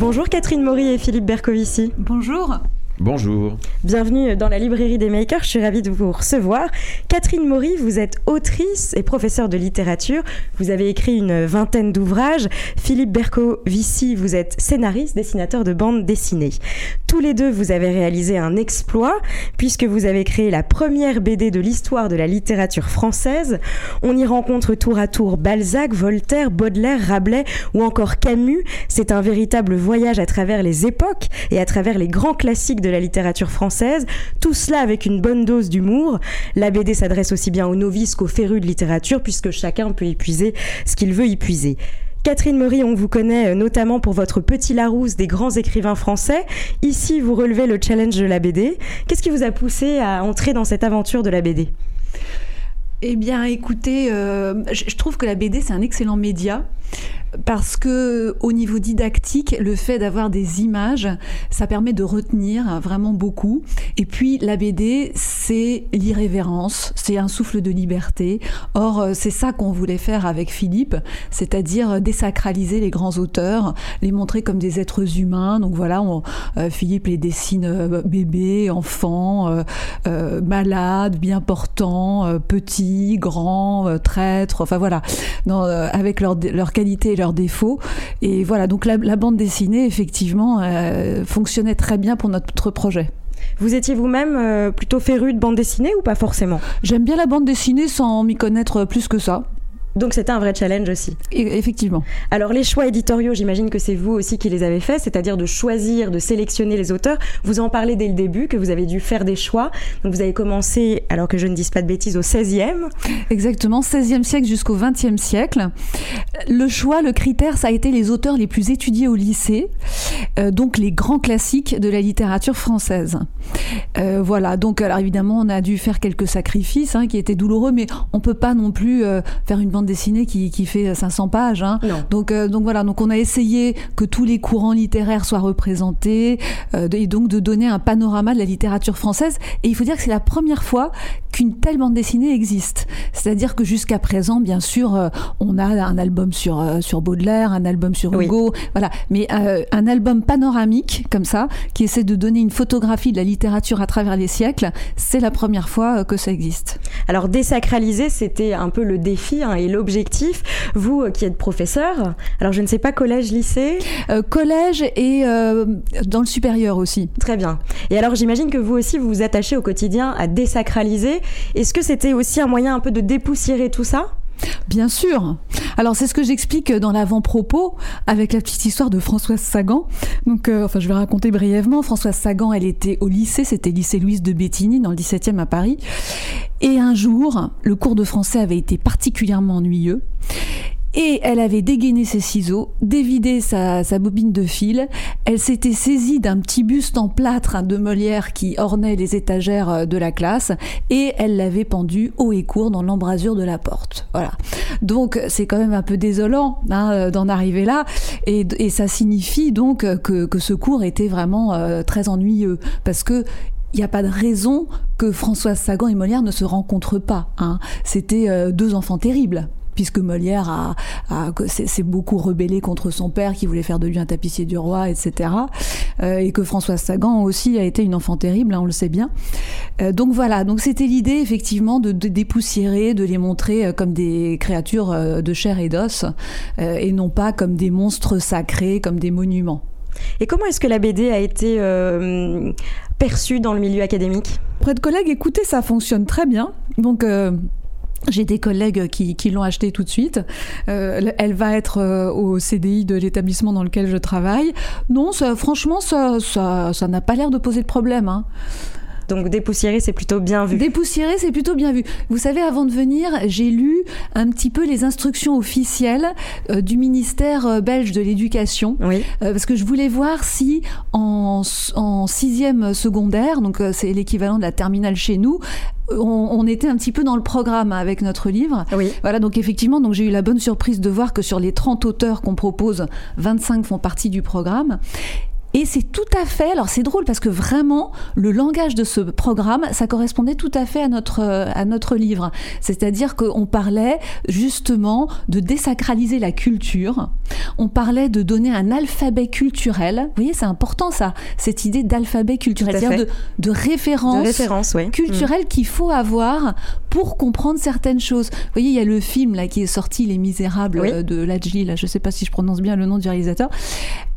Bonjour Catherine Maury et Philippe Bercovici. Bonjour. Bonjour. Bienvenue dans la librairie des makers, je suis ravie de vous recevoir. Catherine Maury, vous êtes autrice et professeure de littérature. Vous avez écrit une vingtaine d'ouvrages. Philippe Bercovici, vous êtes scénariste, dessinateur de bandes dessinées. Tous les deux, vous avez réalisé un exploit puisque vous avez créé la première BD de l'histoire de la littérature française. On y rencontre tour à tour Balzac, Voltaire, Baudelaire, Rabelais ou encore Camus. C'est un véritable voyage à travers les époques et à travers les grands classiques de la littérature française, tout cela avec une bonne dose d'humour. La BD s'adresse aussi bien aux novices qu'aux férus de littérature, puisque chacun peut épuiser ce qu'il veut épuiser. Catherine Maury, on vous connaît euh, notamment pour votre Petit Larousse des grands écrivains français. Ici, vous relevez le challenge de la BD. Qu'est-ce qui vous a poussé à entrer dans cette aventure de la BD eh bien, écoutez, euh, je trouve que la BD, c'est un excellent média parce que au niveau didactique, le fait d'avoir des images, ça permet de retenir vraiment beaucoup. Et puis la BD, c'est l'irrévérence, c'est un souffle de liberté. Or, euh, c'est ça qu'on voulait faire avec Philippe, c'est-à-dire désacraliser les grands auteurs, les montrer comme des êtres humains. Donc voilà, euh, Philippe les dessine euh, bébés, enfants, malades, bien portants, petits, grands, traîtres. Enfin voilà, avec leur, leur leurs défauts. Et voilà, donc la, bande dessinée, effectivement, euh, fonctionnait très bien pour notre projet. Vous étiez vous-même euh, plutôt féru de bande dessinée ou pas forcément? J'aime bien la bande dessinée sans m'y connaître plus que ça. Donc c'était un vrai challenge aussi. effectivement. Alors les choix éditoriaux, j'imagine que c'est vous aussi qui les avez faits, c'est-à-dire de choisir, de sélectionner les auteurs. Vous en parlez dès le début, que vous avez dû faire des choix. Donc vous avez commencé, alors que je ne dise pas de bêtises, au 16e. Exactement, 16e siècle jusqu'au 20e siècle. Le choix, le critère, ça a été les auteurs les plus étudiés au lycée, euh, donc les grands classiques de la littérature française. Euh, voilà, donc alors évidemment on a dû faire quelques sacrifices hein, qui étaient douloureux, mais on peut pas non plus euh, faire une bande dessinée qui, qui fait 500 pages. Hein. Donc, euh, donc voilà, donc on a essayé que tous les courants littéraires soient représentés euh, et donc de donner un panorama de la littérature française. Et il faut dire que c'est la première fois qu'une telle bande dessinée existe. C'est-à-dire que jusqu'à présent, bien sûr, euh, on a un album sur, sur Baudelaire, un album sur Hugo, voilà, mais un album panoramique comme ça, qui essaie de donner une photographie de la littérature à travers les siècles, c'est la première fois que ça existe. Alors désacraliser, c'était un peu le défi hein, et l'objectif. Vous euh, qui êtes professeur, alors je ne sais pas, collège, lycée euh, Collège et euh, dans le supérieur aussi. Très bien. Et alors j'imagine que vous aussi, vous vous attachez au quotidien à désacraliser. Est-ce que c'était aussi un moyen un peu de dépoussiérer tout ça? Bien sûr. Alors c'est ce que j'explique dans l'avant-propos avec la petite histoire de Françoise Sagan. Donc, enfin, je vais raconter brièvement. Françoise Sagan, elle était au lycée, c'était lycée Louise de Bétigny dans le 17e à Paris. Et un jour, le cours de français avait été particulièrement ennuyeux. Et elle avait dégainé ses ciseaux, dévidé sa, bobine de fil. Elle s'était saisie d'un petit buste en plâtre de Molière qui ornait les étagères euh, de la classe et elle l'avait pendu haut et court dans l'embrasure de la porte. Voilà. Donc c'est quand même un peu désolant hein, euh, d'en arriver là et, ça signifie donc que, ce cours était vraiment euh, très ennuyeux parce que il n'y a pas de raison que Françoise Sagan et Molière ne se rencontrent pas. Hein. C'était euh, deux enfants terribles puisque Molière a, s'est beaucoup rebellé contre son père qui voulait faire de lui un tapissier du roi, etc. Euh, et que Françoise Sagan aussi a été une enfant terrible, hein, on le sait bien. Euh, donc voilà, donc c'était l'idée effectivement de, de, dépoussiérer, de les montrer comme des créatures de chair et d'os, et non pas comme des monstres sacrés, comme des monuments. Et comment est-ce que la BD a été euh, perçue dans le milieu académique? Près de collègues, écoutez, ça fonctionne très bien. Donc, euh, j'ai des collègues qui, l'ont acheté tout de suite. Euh, elle va être au CDI de l'établissement dans lequel je travaille. Non, franchement, ça n'a pas l'air de poser de problème. Hein. Donc dépoussiérer, c'est plutôt bien vu. Dépoussiérer, c'est plutôt bien vu. Vous savez, avant de venir, j'ai lu un petit peu les instructions officielles euh, du ministère euh, belge de l'éducation, Oui. euh, parce que je voulais voir si en, en sixième secondaire, donc c'est l'équivalent de la terminale chez nous, on, on était un petit peu dans le programme avec notre livre. Oui. Voilà, donc effectivement, donc j'ai eu la bonne surprise de voir que sur les 30 auteurs qu'on propose, 25 font partie du programme. Et c'est tout à fait, alors c'est drôle parce que vraiment, le langage de ce programme, ça correspondait tout à fait à notre, euh, à notre livre. C'est-à-dire qu'on parlait justement de désacraliser la culture, on parlait de donner un alphabet culturel. Vous voyez, c'est important ça, cette idée d'alphabet culturel, c'est-à-dire de, de De référence oui. culturel qu'il faut avoir pour comprendre certaines choses. Vous voyez, il y a le film là qui est sorti, Les Misérables Oui. euh, de Lajli, là, je sais pas si je prononce bien le nom du réalisateur.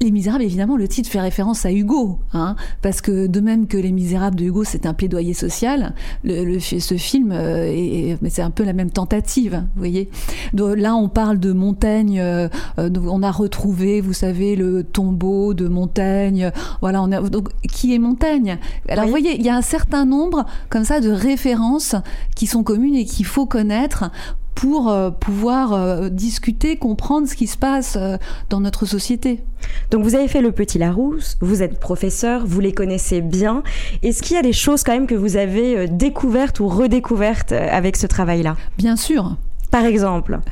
Les Misérables, évidemment, le titre fait référence à Hugo, hein, parce que de même que Les Misérables de Hugo, c'est un plaidoyer social, le, le- ce film, euh, est- mais c'est un peu la même tentative, vous voyez. Donc, là, on parle de Montaigne, euh, euh, on a retrouvé, vous savez, le tombeau de Montaigne, voilà, on a, donc, qui est Montaigne? Alors, Oui. vous voyez, il y a un certain nombre, comme ça, de références qui sont communes et qu'il faut connaître pour euh, pouvoir euh, discuter, comprendre ce qui se passe euh, dans notre société. Donc vous avez fait le Petit Larousse, vous êtes professeur, vous les connaissez bien. Est-ce qu'il y a des choses quand même que vous avez découvertes ou redécouvertes avec ce travail-là? Bien sûr. Par exemple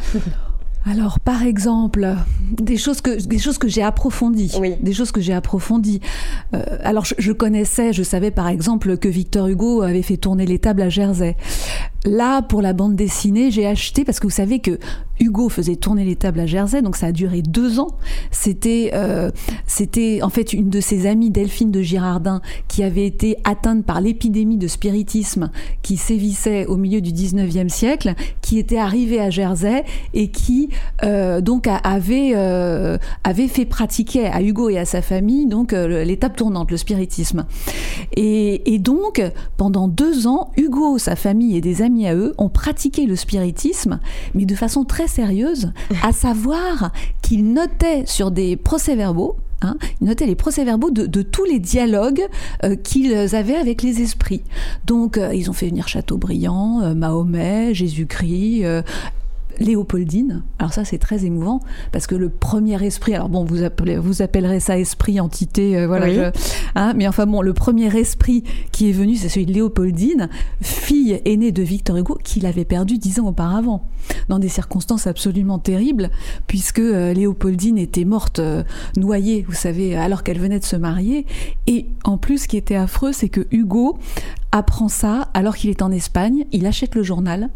Alors, par exemple, des choses que, des choses que j'ai approfondies. Oui. Des choses que j'ai approfondies. Euh, alors, je, je connaissais, je savais par exemple que Victor Hugo avait fait tourner les tables à Jersey. Là, pour la bande dessinée, j'ai acheté, parce que vous savez que Hugo faisait tourner les tables à Jersey, donc ça a duré deux ans. C'était, euh, en fait une de ses amies, Delphine de Girardin, qui avait été atteinte par l'épidémie de spiritisme qui sévissait au milieu du 19e siècle, qui était arrivée à Jersey et qui euh, donc avait, euh, avait fait pratiquer à Hugo et à sa famille donc l'étape tournante, le spiritisme. Et, et donc, pendant deux ans, Hugo, sa famille et des amis à eux ont pratiqué le spiritisme, mais de façon très sérieuse, à savoir qu'ils notaient sur des procès-verbaux Hein, ils notaient les procès-verbaux de, de tous les dialogues euh, qu'ils avaient avec les esprits. Donc, euh, ils ont fait venir Chateaubriand, euh, Mahomet, Jésus-Christ, Léopoldine. Alors ça, c'est très émouvant parce que le premier esprit. Alors bon, vous appelez, vous appellerez ça esprit, entité, euh, voilà. Oui. je- hein, mais enfin bon, le premier esprit qui est venu, c'est celui de Léopoldine, fille aînée de Victor Hugo, qu'il avait perdu dix ans auparavant, dans des circonstances absolument terribles, puisque euh, Léopoldine était morte euh, noyée, vous savez, alors qu'elle venait de se marier. Et en plus, ce qui était affreux, c'est que Hugo apprend ça alors qu'il est en Espagne. Il achète le journal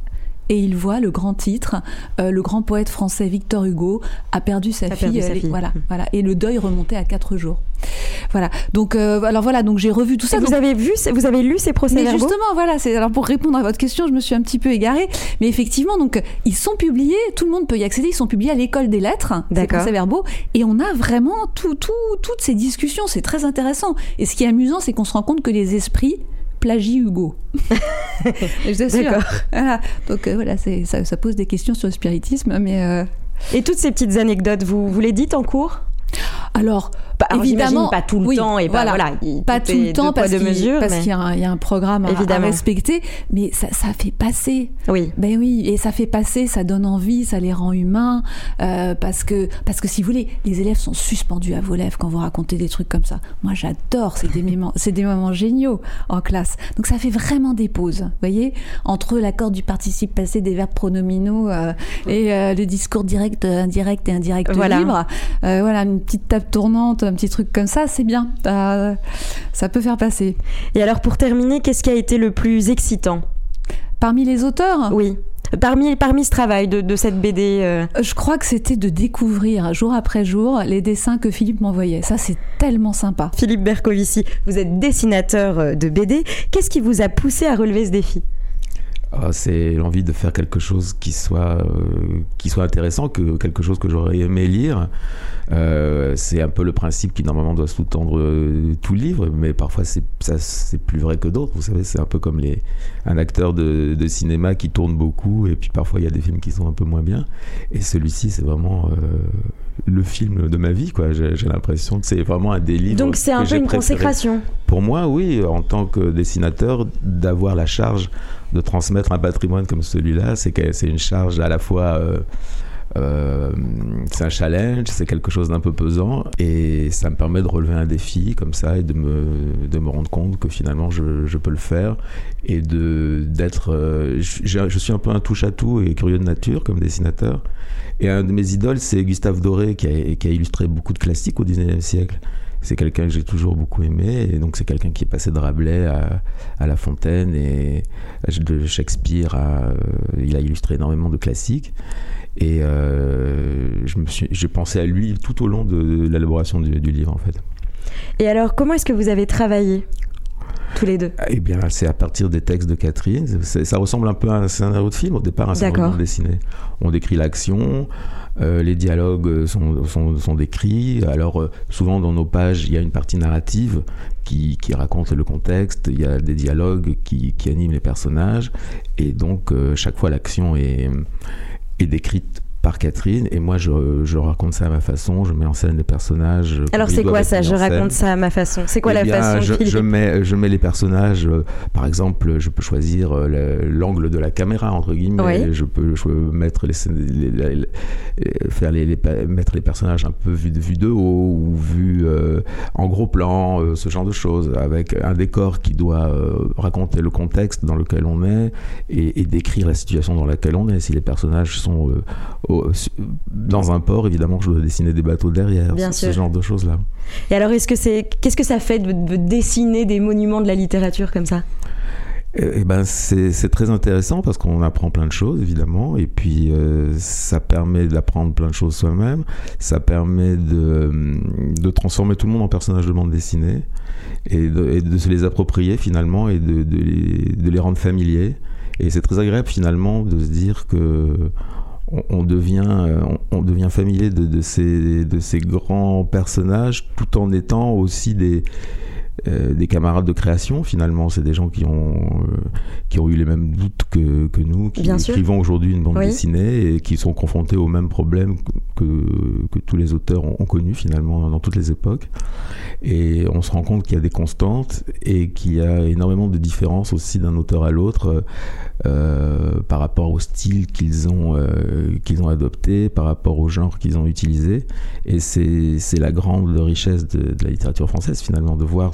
et il voit le grand titre, euh, le grand poète français Victor Hugo a perdu sa A fille. perdu sa elle est- fille. Voilà, voilà. Et le deuil remontait à quatre jours. Voilà. Donc, euh, alors voilà. Donc j'ai revu tout ça. Et vous Donc- avez vu, vous avez lu ces mais procès-verbaux justement, voilà, c'est alors pour répondre à votre question, je me suis un petit peu égarée, mais effectivement, donc ils sont publiés, tout le monde peut y accéder, ils sont publiés à l'école des lettres, ces procès-verbaux, et on a vraiment tout, tout, toutes ces discussions, c'est très intéressant. Et ce qui est amusant, c'est qu'on se rend compte que les esprits plagient Hugo. D'accord. Voilà. Donc euh, voilà, ça pose des questions sur le spiritisme, mais euh, Et toutes ces petites anecdotes, vous, vous les dites en cours? Alors, Bah, alors, évidemment, pas tout le oui, temps et pas voilà, il- pas tout le temps parce qu'il mais- qu'il y, a un- il y a un programme à, respecter, mais ça, ça fait passer. Oui. Ben oui, et ça fait passer, ça donne envie, ça les rend humains, euh, parce que parce que si vous voulez, les élèves sont suspendus à vos lèvres quand vous racontez des trucs comme ça. Moi, j'adore, c'est des moments, c'est des moments géniaux en classe. Donc ça fait vraiment des pauses, vous voyez, entre l'accord du participe passé des verbes pronominaux euh, et euh, le discours direct, indirect et indirect Voilà. libre. Euh, voilà, une petite table tournante, un petit truc comme ça, c'est bien. Euh, ça peut faire passer. Et alors pour terminer, qu'est-ce qui a été le plus excitant? Parmi les auteurs, Oui. Parmi, parmi ce travail de, de cette BD, euh, Je crois que c'était de découvrir jour après jour les dessins que Philippe m'envoyait. Ça, c'est tellement sympa. Philippe Bercovici, vous êtes dessinateur euh, de BD. Qu'est-ce qui vous a poussé à relever ce défi? C'est l'envie de faire quelque chose qui soit, euh, qui soit intéressant, que quelque chose que j'aurais aimé lire. Euh, c'est un peu le principe qui normalement doit sous-tendre euh, tout livre, mais parfois c'est plus vrai que d'autres. Vous savez, c'est un peu comme les, un acteur de, de, cinéma qui tourne beaucoup, et puis parfois il y a des films qui sont un peu moins bien. Et celui-ci, c'est vraiment le film de ma vie, quoi. J'ai, l'impression que c'est vraiment un délire. Donc c'est un peu une consécration. Pour moi, oui, en tant que dessinateur, d'avoir la charge de transmettre un patrimoine comme celui-là, c'est, c'est une charge à la fois euh, euh, c'est un challenge, c'est quelque chose d'un peu pesant et ça me permet de relever un défi comme ça et de me, de me rendre compte que finalement je, peux le faire et de, d'être. Euh, je, suis un peu un touche-à-tout et curieux de nature comme dessinateur. Et un de mes idoles, c'est Gustave Doré qui a, qui a illustré beaucoup de classiques au 19e siècle c'est quelqu'un que j'ai toujours beaucoup aimé. Et donc, c'est quelqu'un qui est passé de Rabelais à, à La Fontaine et de Shakespeare. À, euh, il a illustré énormément de classiques. Et euh, je me suis, j'ai pensé à lui tout au long de, l'élaboration du, livre, en fait. Et alors, comment est-ce que vous avez travaillé tous les deux? Eh bien, c'est à partir des textes de Catherine. Ça ressemble un peu à un scénario de film. Au départ, un scénario de dessiné. On décrit l'action, euh, les dialogues sont, sont, sont, décrits. Alors, euh, souvent dans nos pages, il y a une partie narrative qui, qui raconte le contexte. Il y a des dialogues qui, qui animent les personnages. Et donc, chaque fois, l'action est est décrite par Catherine et moi je, je, raconte ça à ma façon, je mets en scène les personnages. Alors c'est quoi ça Je raconte ça à ma façon. C'est quoi eh la façon je, je, mets, je mets les personnages, euh, par exemple, je peux choisir euh, l'angle de la caméra entre guillemets, je, peux, je, mettre les, les, faire les, mettre les personnages un peu vus de, vue de haut ou vus euh, en gros plan, ce genre de choses, avec un décor qui doit raconter le contexte dans lequel on est et, et, décrire la situation dans laquelle on est. Si les personnages sont dans un port, évidemment, je dois dessiner des bateaux derrière, Bien ce, genre de choses-là. Et alors, est-ce que c'est, qu'est-ce que ça fait de, dessiner des monuments de la littérature comme ça? Eh, eh ben c'est très intéressant parce qu'on apprend plein de choses évidemment et puis euh, ça permet d'apprendre plein de choses soi-même. Ça permet de, de, transformer tout le monde en personnage de bande dessinée et de, et de se les approprier finalement et de, de les, de les rendre familiers. Et c'est très agréable finalement de se dire que on, devient, euh, on, devient familier de ces grands personnages tout en étant aussi des, euh, des camarades de création finalement. C'est des gens qui ont, euh, qui ont eu les mêmes doutes que, que nous, qui écrivons aujourd'hui une bande dessinée et qui sont confrontés aux mêmes problèmes que, que tous les auteurs ont, ont connus finalement dans toutes les époques. Et on se rend compte qu'il y a des constantes et qu'il y a énormément de différences aussi d'un auteur à l'autre euh, par rapport au style qu'ils ont, qu'ils ont adopté, par rapport au genre qu'ils ont utilisé. Et c'est la grande richesse de, de, la littérature française finalement, de voir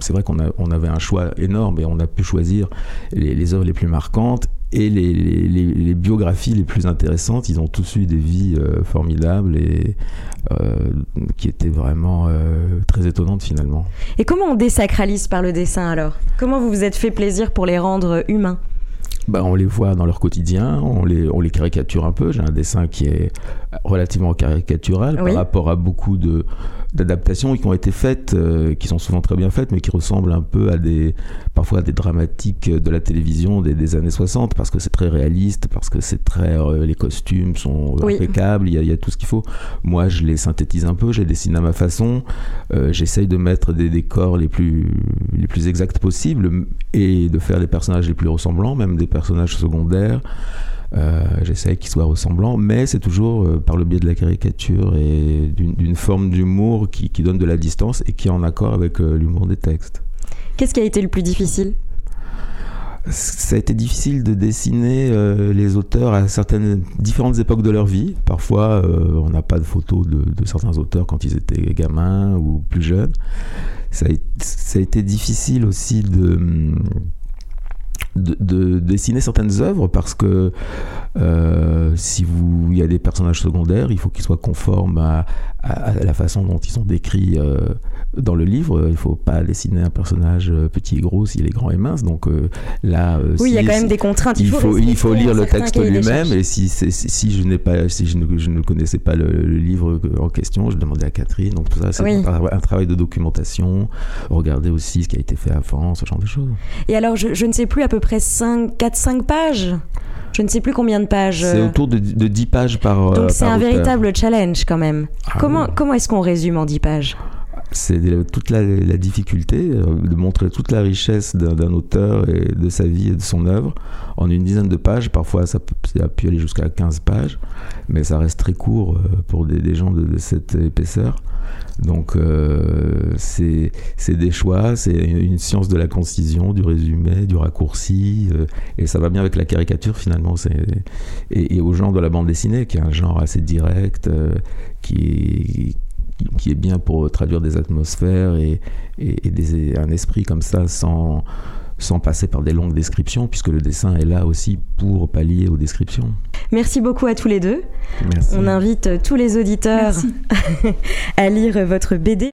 c'est vrai qu'on on avait un choix énorme et on a pu choisir les, œuvres les plus marquantes et les, biographies les plus intéressantes. Ils ont tous eu des vies euh, formidables et euh, qui étaient vraiment euh, très étonnantes finalement. Et comment on désacralise par le dessin alors? Comment vous vous êtes fait plaisir pour les rendre humains? Bah, on les voit dans leur quotidien, on les, on les caricature un peu. J'ai un dessin qui est relativement caricatural par rapport à beaucoup de, d'adaptations qui ont été faites, euh, qui sont souvent très bien faites, mais qui ressemblent un peu à des, parfois à des dramatiques de la télévision des, des années 60, parce que c'est très réaliste, parce que c'est très, euh, les costumes sont impeccables, il y, a, y, a tout ce qu'il faut. Moi, je les synthétise un peu, je les dessine à ma façon, euh, j'essaye de mettre des décors les plus, les plus exacts possibles et de faire des personnages les plus ressemblants, même des personnages secondaires. Euh, J'essaie qu'ils soient ressemblants, mais c'est toujours euh, par le biais de la caricature et d'une forme d'humour qui, qui, donne de la distance et qui est en accord avec euh, l'humour des textes. Qu'est-ce qui a été le plus difficile? Ça a été difficile de dessiner euh, les auteurs à certaines différentes époques de leur vie. Parfois, euh, on n'a pas de photos de, de, certains auteurs quand ils étaient gamins ou plus jeunes. Ça a, ça a été difficile aussi de de, dessiner certaines œuvres parce que euh, si vous il y a des personnages secondaires, il faut qu'ils soient conformes à, la façon dont ils sont décrits euh, dans le livre, il faut pas dessiner un personnage petit et gros s'il est grand et mince. Donc là, oui, il y a quand même des contraintes. Il, faut, il faut lire le texte lui-même. Et si, si, je n'ai pas, si je ne, je ne connaissais pas le, livre en question, je demandais à Catherine. Donc tout ça, c'est un, travail de documentation. Regarder aussi ce qui a été fait avant, ce genre de choses. Et alors, je, je ne sais plus à peu près 4-5 pages je ne sais plus combien de pages. C'est autour de, de 10 pages par. Donc c'est un véritable challenge quand même. Ah comment comment est-ce qu'on résume en 10 pages? C'est toute la, difficulté euh, de montrer toute la richesse d'un auteur et de sa vie et de son œuvre en une dizaine de pages. Parfois, ça peut, ça pu aller jusqu'à 15 pages, mais ça reste très court euh, pour des, gens de, cette épaisseur. Donc, euh, c'est des choix, c'est une science de la concision, du résumé, du raccourci, et ça va bien avec la caricature finalement. Et, et, aux gens de la bande dessinée, qui est un genre assez direct, qui qui est bien pour traduire des atmosphères et, des, un esprit comme ça sans, sans passer par des longues descriptions, puisque le dessin est là aussi pour pallier aux descriptions. Merci beaucoup à tous les deux. Merci. On invite tous les auditeurs à lire votre BD.